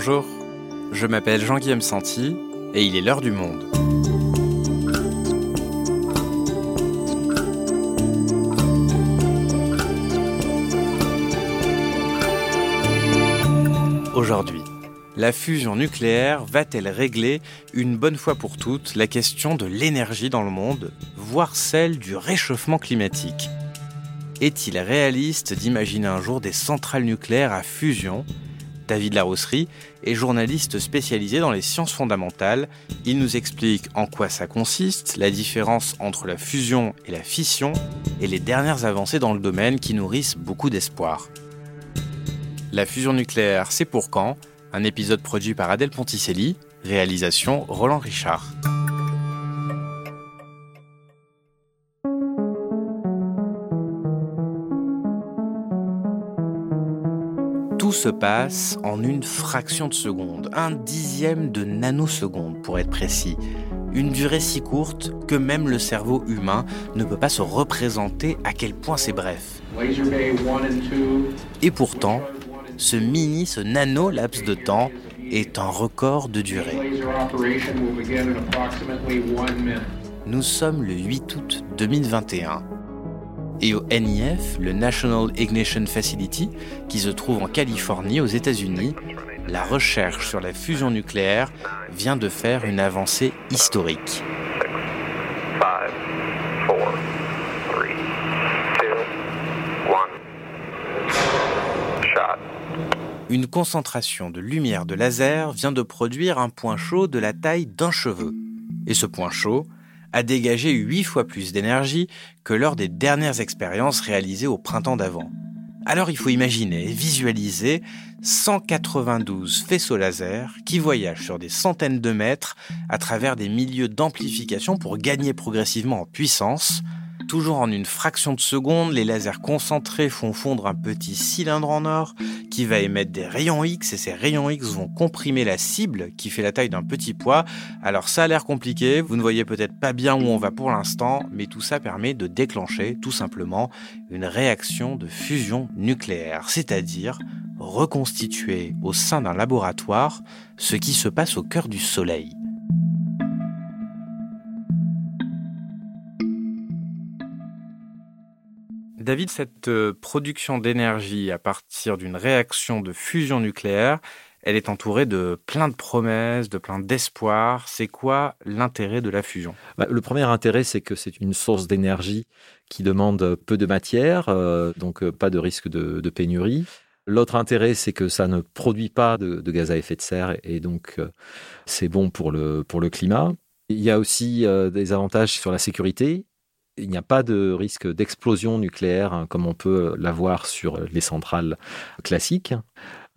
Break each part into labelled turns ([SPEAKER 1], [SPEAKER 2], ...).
[SPEAKER 1] Bonjour, je m'appelle Jean-Guillaume Santi et il est l'heure du monde. Aujourd'hui, la fusion nucléaire va-t-elle régler une bonne fois pour toutes la question de l'énergie dans le monde, voire celle du réchauffement climatique? Est-il réaliste d'imaginer un jour des centrales nucléaires à fusion David Larosserie est journaliste spécialisé dans les sciences fondamentales. Il nous explique en quoi ça consiste, la différence entre la fusion et la fission, et les dernières avancées dans le domaine qui nourrissent beaucoup d'espoir. La fusion nucléaire, c'est pour quand? Un épisode produit par Adèle Ponticelli, réalisation Roland Richard. Se passe en une fraction de seconde, un dixième de nanoseconde pour être précis. Une durée si courte que même le cerveau humain ne peut pas se représenter à quel point c'est bref. Et pourtant, ce mini, ce nano laps de temps est un record de durée. Nous sommes le 8 août 2021 et au NIF, le National Ignition Facility, qui se trouve en Californie aux États-Unis, la recherche sur la fusion nucléaire vient de faire une avancée historique. Une concentration de lumière de laser vient de produire un point chaud de la taille d'un cheveu. Et ce point chaud, a dégagé 8 fois plus d'énergie que lors des dernières expériences réalisées au printemps d'avant. Alors il faut imaginer, visualiser 192 faisceaux laser qui voyagent sur des centaines de mètres à travers des milieux d'amplification pour gagner progressivement en puissance, Toujours en une fraction de seconde, les lasers concentrés font fondre un petit cylindre en or qui va émettre des rayons X et ces rayons X vont comprimer la cible qui fait la taille d'un petit pois. Alors ça a l'air compliqué, vous ne voyez peut-être pas bien où on va pour l'instant, mais tout ça permet de déclencher tout simplement une réaction de fusion nucléaire, c'est-à-dire reconstituer au sein d'un laboratoire ce qui se passe au cœur du Soleil. David, cette euh, production d'énergie à partir d'une réaction de fusion nucléaire, elle est entourée de plein de promesses, de plein d'espoirs. C'est quoi l'intérêt de la fusion?
[SPEAKER 2] Bah, Le premier intérêt, c'est que c'est une source d'énergie qui demande peu de matière, euh, donc euh, pas de risque de, pénurie. L'autre intérêt, c'est que ça ne produit pas de, gaz à effet de serre et donc c'est bon pour le, pour le climat. Il y a aussi des avantages sur la sécurité il n'y a pas de risque d'explosion nucléaire hein, comme on peut l'avoir sur les centrales classiques.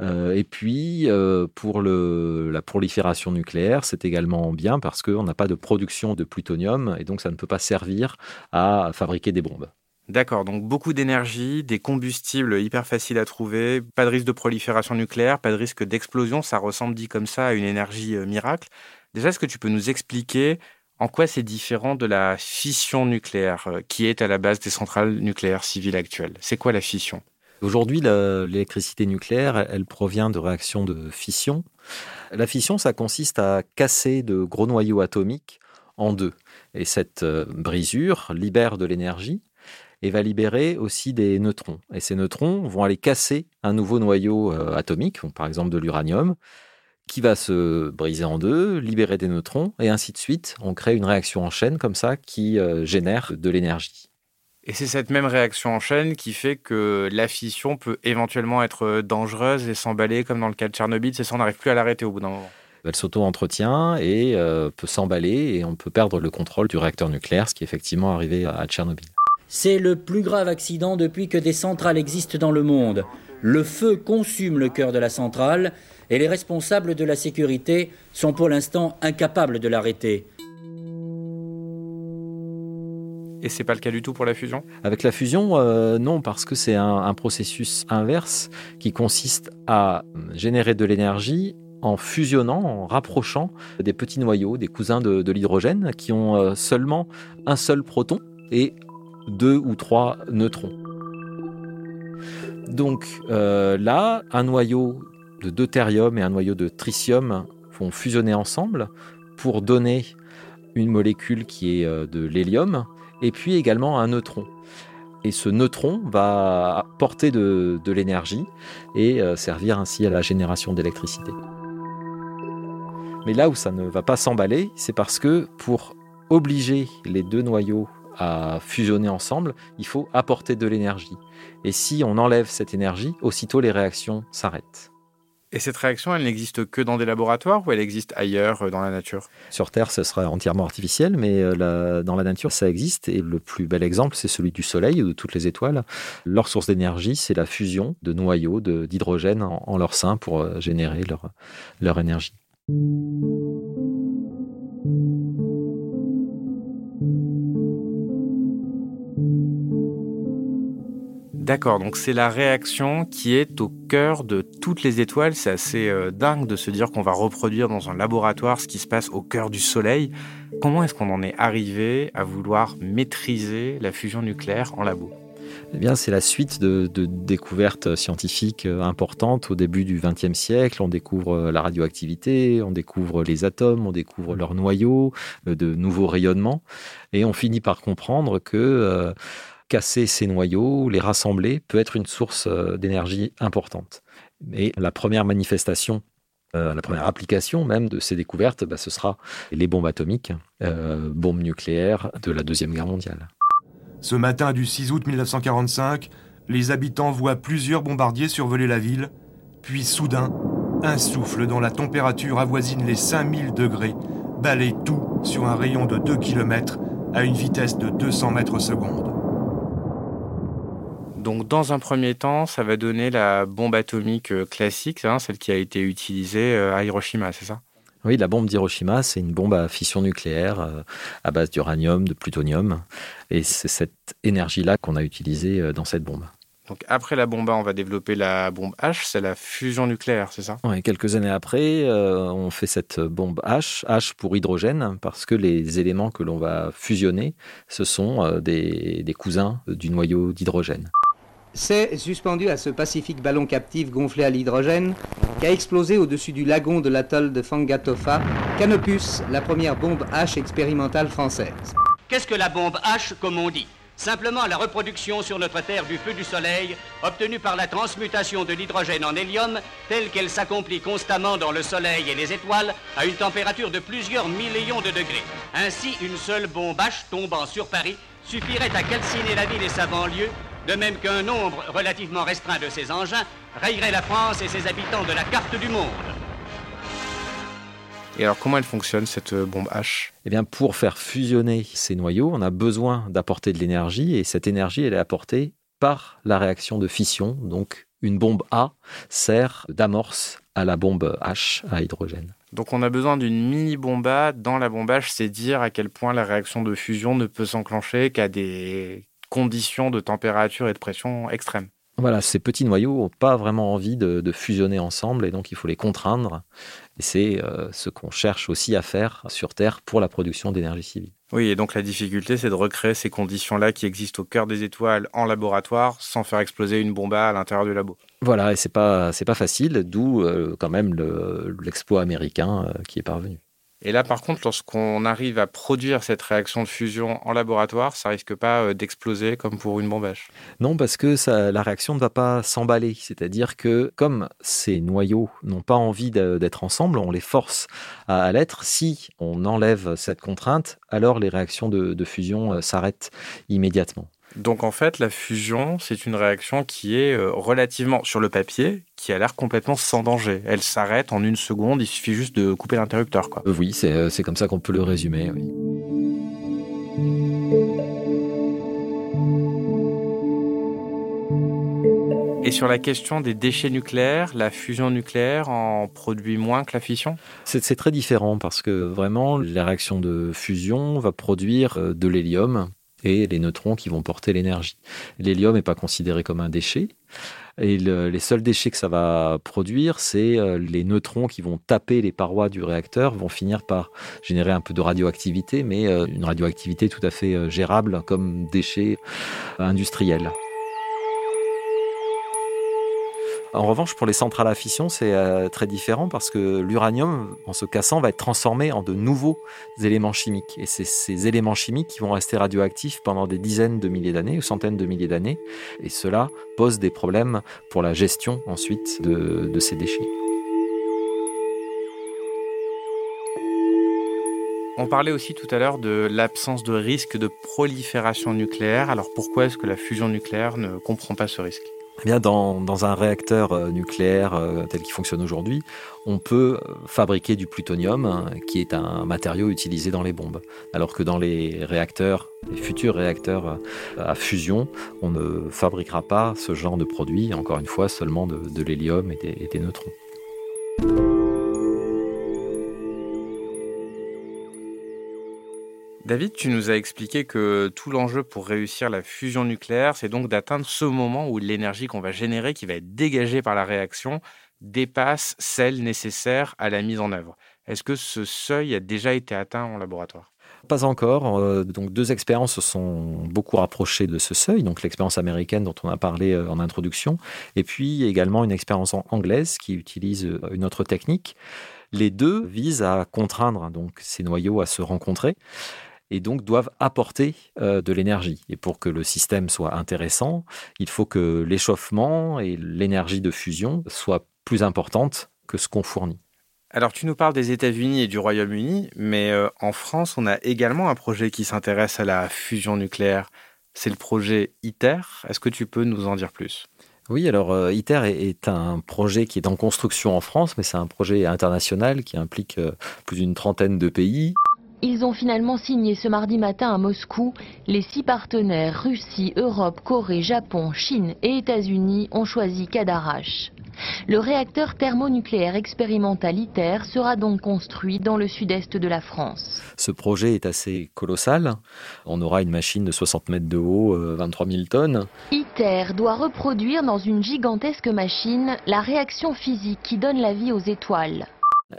[SPEAKER 2] Euh, et puis, euh, pour la prolifération nucléaire, c'est également bien parce qu'on n'a pas de production de plutonium et donc ça ne peut pas servir à fabriquer des bombes.
[SPEAKER 1] D'accord, donc beaucoup d'énergie, des combustibles hyper faciles à trouver, pas de risque de prolifération nucléaire, pas de risque d'explosion, ça ressemble dit comme ça à une énergie euh, miracle. Déjà, est-ce que tu peux nous expliquer en quoi c'est différent de la fission nucléaire euh, qui est à la base des centrales nucléaires civiles actuelles? C'est quoi la fission?
[SPEAKER 2] Aujourd'hui, l'électricité nucléaire, elle provient de réactions de fission. La fission, ça consiste à casser de gros noyaux atomiques en deux. Et cette euh, brisure libère de l'énergie et va libérer aussi des neutrons. Et ces neutrons vont aller casser un nouveau noyau euh, atomique, par exemple de l'uranium, qui va se briser en deux, libérer des neutrons, et ainsi de suite. On crée une réaction en chaîne comme ça qui euh, génère de l'énergie.
[SPEAKER 1] Et c'est cette même réaction en chaîne qui fait que la fission peut éventuellement être dangereuse et s'emballer comme dans le cas de Tchernobyl, c'est ça, on n'arrive plus à l'arrêter au bout d'un moment.
[SPEAKER 2] Elle s'auto-entretient et euh, peut s'emballer et on peut perdre le contrôle du réacteur nucléaire, ce qui est effectivement arrivé à Tchernobyl.
[SPEAKER 3] C'est le plus grave accident depuis que des centrales existent dans le monde. Le feu consume le cœur de la centrale et les responsables de la sécurité sont pour l'instant incapables de l'arrêter.
[SPEAKER 1] Et c'est pas le cas du tout pour la fusion?
[SPEAKER 2] Avec la fusion, euh, non, parce que c'est un, processus inverse qui consiste à générer de l'énergie en fusionnant, en rapprochant des petits noyaux, des cousins de, l'hydrogène, qui ont euh, seulement un seul proton et deux ou trois neutrons. Donc euh, là, un noyau de deutérium et un noyau de tritium vont fusionner ensemble pour donner une molécule qui est euh, de l'hélium et puis également un neutron. Et ce neutron va porter de, l'énergie et euh, servir ainsi à la génération d'électricité. Mais là où ça ne va pas s'emballer, c'est parce que pour obliger les deux noyaux à fusionner ensemble, il faut apporter de l'énergie. Et si on enlève cette énergie, aussitôt les réactions s'arrêtent.
[SPEAKER 1] Et cette réaction, elle n'existe que dans des laboratoires ou elle existe ailleurs euh, dans la nature?
[SPEAKER 2] Sur Terre, ce serait entièrement artificiel, mais euh, dans la nature, ça existe. Et le plus bel exemple, c'est celui du Soleil ou de toutes les étoiles. Leur source d'énergie, c'est la fusion de noyaux d'hydrogène en, leur sein pour euh, générer leur, leur énergie.
[SPEAKER 1] D'accord, donc c'est la réaction qui est au cœur de toutes les étoiles. C'est assez euh, dingue de se dire qu'on va reproduire dans un laboratoire ce qui se passe au cœur du Soleil. Comment est-ce qu'on en est arrivé à vouloir maîtriser la fusion nucléaire en labo?
[SPEAKER 2] Eh bien, c'est la suite de, découvertes scientifiques euh, importantes au début du XXe siècle. On découvre euh, la radioactivité, on découvre les atomes, on découvre leurs noyaux, de nouveaux rayonnements, et on finit par comprendre que casser ces noyaux, les rassembler, peut être une source euh, d'énergie importante. Et la première manifestation euh, la première application même de ces découvertes, bah, ce sera les bombes atomiques, euh, bombes nucléaires de la Deuxième Guerre mondiale.
[SPEAKER 4] Ce matin du 6 août 1945, les habitants voient plusieurs bombardiers survoler la ville, puis soudain, un souffle dont la température avoisine les 5000 degrés balaye tout sur un rayon de 2 km à une vitesse de 200 mètres seconde.
[SPEAKER 1] Donc, dans un premier temps, ça va donner la bombe atomique euh, classique, hein, celle qui a été utilisée euh, à Hiroshima, c'est ça?
[SPEAKER 2] Oui, la bombe d'Hiroshima, c'est une bombe à fission nucléaire euh, à base d'uranium, de plutonium. Et c'est cette énergie-là qu'on a utilisée dans cette bombe.
[SPEAKER 1] Donc après la bombe A, on va développer la bombe H, c'est la fusion nucléaire, c'est ça?
[SPEAKER 2] Oui, quelques années après, on fait cette bombe H, H pour hydrogène, parce que les éléments que l'on va fusionner, ce sont des cousins du noyau d'hydrogène.
[SPEAKER 5] C'est suspendu à ce pacifique ballon captif gonflé à l'hydrogène qu'a explosé au-dessus du lagon de l'atoll de Fangatofa Canopus, la première bombe H expérimentale française.
[SPEAKER 6] Qu'est-ce que la bombe H, comme on dit? Simplement la reproduction sur notre Terre du feu du Soleil, obtenue par la transmutation de l'hydrogène en hélium, telle qu'elle s'accomplit constamment dans le Soleil et les étoiles, à une température de plusieurs millions de degrés. Ainsi, une seule bombe H tombant sur Paris suffirait à calciner la ville et sa banlieue de même qu'un nombre relativement restreint de ces engins rayerait la France et ses habitants de la carte du monde.
[SPEAKER 1] Et alors comment elle fonctionne cette euh, bombe H?
[SPEAKER 2] Eh bien pour faire fusionner ces noyaux, on a besoin d'apporter de l'énergie et cette énergie elle est apportée par la réaction de fission. Donc une bombe A sert d'amorce à la bombe H à hydrogène.
[SPEAKER 1] Donc on a besoin d'une mini bombe A dans la bombe H, c'est dire à quel point la réaction de fusion ne peut s'enclencher qu'à des conditions de température et de pression extrêmes.
[SPEAKER 2] Voilà, ces petits noyaux n'ont pas vraiment envie de, fusionner ensemble et donc il faut les contraindre. Et c'est euh, ce qu'on cherche aussi à faire sur Terre pour la production d'énergie civile.
[SPEAKER 1] Oui, et donc la difficulté, c'est de recréer ces conditions-là qui existent au cœur des étoiles en laboratoire sans faire exploser une bombe à l'intérieur du labo.
[SPEAKER 2] Voilà, et c'est pas c'est pas facile, d'où euh, quand même l'exploit américain euh, qui est parvenu.
[SPEAKER 1] Et là, par contre, lorsqu'on arrive à produire cette réaction de fusion en laboratoire, ça risque pas euh, d'exploser comme pour une bombe H.
[SPEAKER 2] Non, parce que la réaction ne va pas s'emballer. C'est-à-dire que comme ces noyaux n'ont pas envie d'être ensemble, on les force à, l'être. Si on enlève cette contrainte, alors les réactions de fusion euh, s'arrêtent immédiatement.
[SPEAKER 1] Donc en fait, la fusion, c'est une réaction qui est euh, relativement sur le papier, qui a l'air complètement sans danger. Elle s'arrête en une seconde, il suffit juste de couper l'interrupteur. Quoi.
[SPEAKER 2] Euh, oui, euh, c'est comme ça qu'on peut le résumer. Oui.
[SPEAKER 1] Et sur la question des déchets nucléaires, la fusion nucléaire en produit moins que la fission?
[SPEAKER 2] C'est très différent parce que vraiment, la réaction de fusion va produire de l'hélium et les neutrons qui vont porter l'énergie. L'hélium n'est pas considéré comme un déchet. Et les seuls déchets que ça va produire, c'est euh, les neutrons qui vont taper les parois du réacteur, vont finir par générer un peu de radioactivité, mais euh, une radioactivité tout à fait euh, gérable comme déchet industriel. En revanche, pour les centrales à fission, c'est euh, très différent parce que l'uranium, en se cassant, va être transformé en de nouveaux éléments chimiques. Et c'est ces éléments chimiques qui vont rester radioactifs pendant des dizaines de milliers d'années ou centaines de milliers d'années. Et cela pose des problèmes pour la gestion ensuite de, de ces déchets.
[SPEAKER 1] On parlait aussi tout à l'heure de l'absence de risque de prolifération nucléaire. Alors pourquoi est-ce que la fusion nucléaire ne comprend pas ce risque?
[SPEAKER 2] Eh bien, dans, dans, un réacteur euh, nucléaire euh, tel qu'il fonctionne aujourd'hui, on peut euh, fabriquer du plutonium, hein, qui est un matériau utilisé dans les bombes. Alors que dans les réacteurs, les futurs réacteurs à fusion, on ne fabriquera pas ce genre de produit, encore une fois, seulement de, l'hélium et des neutrons.
[SPEAKER 1] David, tu nous as expliqué que tout l'enjeu pour réussir la fusion nucléaire, c'est donc d'atteindre ce moment où l'énergie qu'on va générer, qui va être dégagée par la réaction, dépasse celle nécessaire à la mise en œuvre. Est-ce que ce seuil a déjà été atteint en laboratoire?
[SPEAKER 2] Pas encore. Euh, donc deux expériences se sont beaucoup rapprochées de ce seuil. Donc l'expérience américaine dont on a parlé euh, en introduction, et puis également une expérience anglaise qui utilise euh, une autre technique. Les deux visent à contraindre donc ces noyaux à se rencontrer et donc doivent apporter euh, de l'énergie. Et pour que le système soit intéressant, il faut que l'échauffement et l'énergie de fusion soient plus importantes que ce qu'on fournit.
[SPEAKER 1] Alors tu nous parles des États-Unis et du Royaume-Uni, mais euh, en France, on a également un projet qui s'intéresse à la fusion nucléaire. C'est le projet ITER. Est-ce que tu peux nous en dire plus?
[SPEAKER 2] Oui, alors euh, ITER est, un projet qui est en construction en France, mais c'est un projet international qui implique plus d'une trentaine de pays.
[SPEAKER 7] Ils ont finalement signé ce mardi matin à Moscou. Les six partenaires, Russie, Europe, Corée, Japon, Chine et États-Unis, ont choisi Cadarache. Le réacteur thermonucléaire expérimental ITER sera donc construit dans le sud-est de la France.
[SPEAKER 2] Ce projet est assez colossal. On aura une machine de 60 mètres de haut, 23 euh, 000 tonnes.
[SPEAKER 7] ITER doit reproduire dans une gigantesque machine la réaction physique qui donne la vie aux étoiles.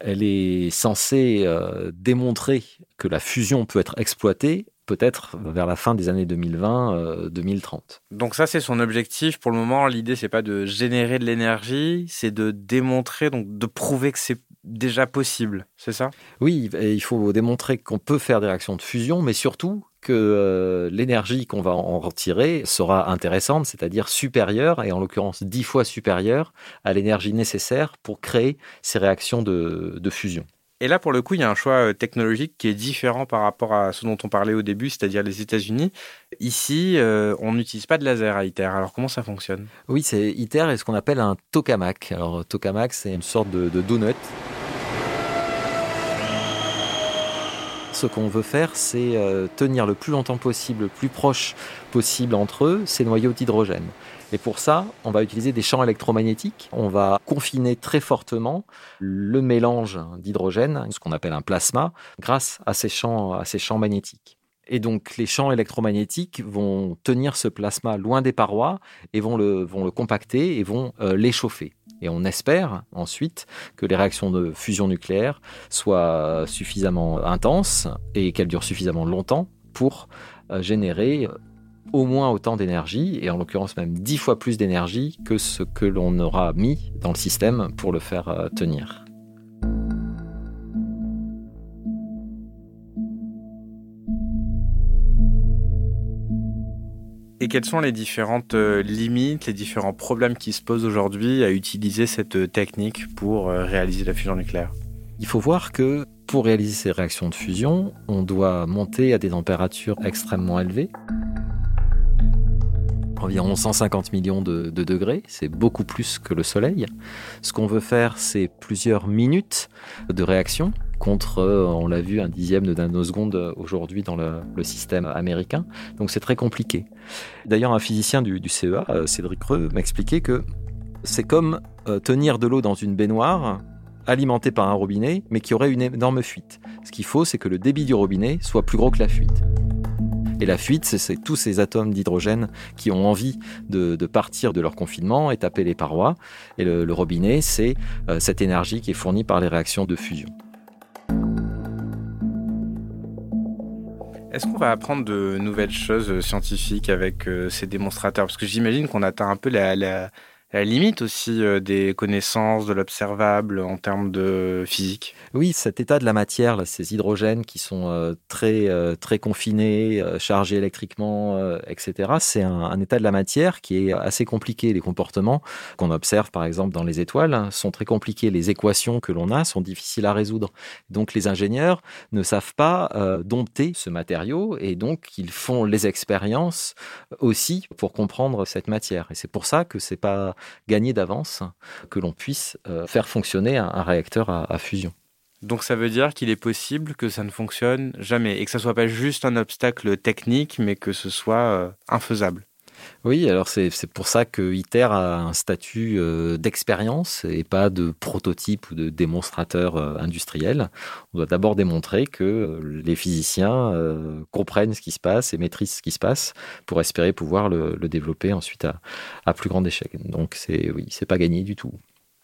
[SPEAKER 2] Elle est censée euh, démontrer que la fusion peut être exploitée peut-être vers la fin des années 2020-2030. Euh,
[SPEAKER 1] donc ça, c'est son objectif. Pour le moment, l'idée, c'est pas de générer de l'énergie, c'est de démontrer, donc de prouver que c'est déjà possible, c'est ça?
[SPEAKER 2] Oui, il faut démontrer qu'on peut faire des réactions de fusion, mais surtout que euh, l'énergie qu'on va en retirer sera intéressante, c'est-à-dire supérieure, et en l'occurrence dix fois supérieure à l'énergie nécessaire pour créer ces réactions de, fusion.
[SPEAKER 1] Et là, pour le coup, il y a un choix euh, technologique qui est différent par rapport à ce dont on parlait au début, c'est-à-dire les États-Unis. Ici, euh, on n'utilise pas de laser à ITER. Alors, comment ça fonctionne?
[SPEAKER 2] Oui, c'est ITER est ce qu'on appelle un tokamak. Alors, tokamak, c'est une sorte de, de donut ce qu'on veut faire, c'est euh, tenir le plus longtemps possible, le plus proche possible entre eux, ces noyaux d'hydrogène. Et pour ça, on va utiliser des champs électromagnétiques. On va confiner très fortement le mélange d'hydrogène, ce qu'on appelle un plasma, grâce à ces champs, à ces champs magnétiques. Et donc les champs électromagnétiques vont tenir ce plasma loin des parois et vont le, compacter et vont euh, l'échauffer. Et on espère ensuite que les réactions de fusion nucléaire soient suffisamment intenses et qu'elles durent suffisamment longtemps pour euh, générer euh, au moins autant d'énergie, et en l'occurrence même dix fois plus d'énergie que ce que l'on aura mis dans le système pour le faire tenir.
[SPEAKER 1] Et quelles sont les différentes euh, limites, les différents problèmes qui se posent aujourd'hui à utiliser cette euh, technique pour euh, réaliser la fusion nucléaire?
[SPEAKER 2] Il faut voir que pour réaliser ces réactions de fusion, on doit monter à des températures extrêmement élevées. Environ 150 millions de, degrés, c'est beaucoup plus que le Soleil. Ce qu'on veut faire, c'est plusieurs minutes de réaction contre, euh, on l'a vu, un dixième de nanoseconde aujourd'hui dans le, système américain. Donc c'est très compliqué. D'ailleurs, un physicien du, CEA, euh, Cédric Reux, m'expliquait que c'est comme euh, tenir de l'eau dans une baignoire alimentée par un robinet, mais qui aurait une énorme fuite. Ce qu'il faut, c'est que le débit du robinet soit plus gros que la fuite. Et la fuite, c'est tous ces atomes d'hydrogène qui ont envie de, partir de leur confinement et taper les parois. Et le, robinet, c'est euh, cette énergie qui est fournie par les réactions de fusion.
[SPEAKER 1] Est-ce qu'on va apprendre de nouvelles choses scientifiques avec euh, ces démonstrateurs? Parce que j'imagine qu'on atteint un peu la, à la limite aussi euh, des connaissances de l'observable en termes de physique.
[SPEAKER 2] Oui, cet état de la matière, ces hydrogènes qui sont euh, très, euh, très confinés, chargés électriquement, etc., c'est un, état de la matière qui est assez compliqué. Les comportements qu'on observe, par exemple, dans les étoiles hein, sont très compliqués. Les équations que l'on a sont difficiles à résoudre. Donc les ingénieurs ne savent pas dompter ce matériau et donc ils font les expériences aussi pour comprendre cette matière. Et c'est pour ça que c'est pas gagner d'avance que l'on puisse euh, faire fonctionner un, réacteur à, fusion.
[SPEAKER 1] Donc ça veut dire qu'il est possible que ça ne fonctionne jamais et que ça soit pas juste un obstacle technique, mais que ce soit euh, infaisable.
[SPEAKER 2] Oui, alors c'est pour ça que ITER a un statut euh, d'expérience et pas de prototype ou de démonstrateur euh, industriel. On doit d'abord démontrer que euh, les physiciens comprennent ce qui se passe et maîtrisent ce qui se passe pour espérer pouvoir le, développer ensuite à, plus grande échelle. Donc c'est oui, c'est pas gagné du tout.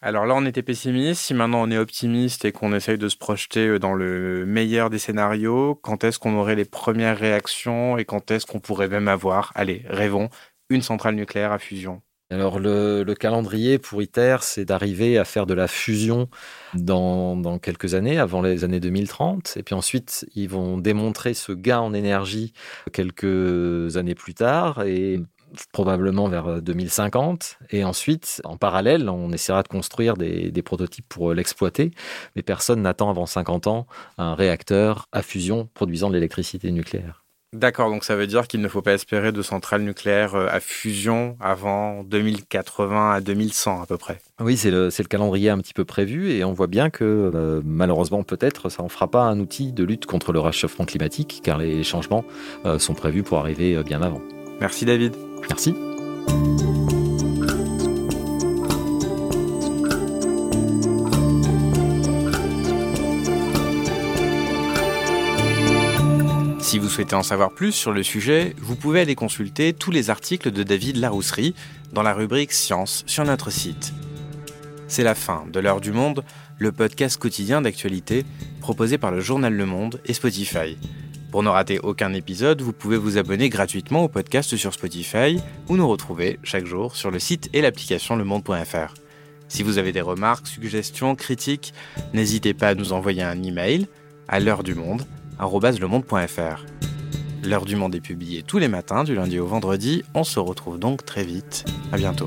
[SPEAKER 1] Alors là, on était pessimiste. Si maintenant on est optimiste et qu'on essaye de se projeter dans le meilleur des scénarios, quand est-ce qu'on aurait les premières réactions et quand est-ce qu'on pourrait même avoir, allez, rêvons, une centrale nucléaire à fusion?
[SPEAKER 2] Alors le, calendrier pour ITER, c'est d'arriver à faire de la fusion dans, quelques années, avant les années 2030. Et puis ensuite, ils vont démontrer ce gain en énergie quelques années plus tard et probablement vers 2050. Et ensuite, en parallèle, on essaiera de construire des, des prototypes pour l'exploiter. Mais personne n'attend avant 50 ans un réacteur à fusion produisant de l'électricité nucléaire.
[SPEAKER 1] D'accord, donc ça veut dire qu'il ne faut pas espérer de centrales nucléaires euh, à fusion avant 2080 à 2100 à peu près.
[SPEAKER 2] Oui, c'est le, calendrier un petit peu prévu et on voit bien que euh, malheureusement peut-être ça n'en fera pas un outil de lutte contre le réchauffement climatique car les changements euh, sont prévus pour arriver bien avant.
[SPEAKER 1] Merci David.
[SPEAKER 2] Merci.
[SPEAKER 1] Si vous souhaitez en savoir plus sur le sujet, vous pouvez aller consulter tous les articles de David Larousserie dans la rubrique Science sur notre site. C'est la fin de l'heure du monde, le podcast quotidien d'actualité proposé par le journal Le Monde et Spotify. Pour ne rater aucun épisode, vous pouvez vous abonner gratuitement au podcast sur Spotify ou nous retrouver chaque jour sur le site et l'application lemonde.fr. Si vous avez des remarques, suggestions, critiques, n'hésitez pas à nous envoyer un email à l'heure du monde @lemonde.fr. L'heure du monde est publiée tous les matins du lundi au vendredi. On se retrouve donc très vite. À bientôt.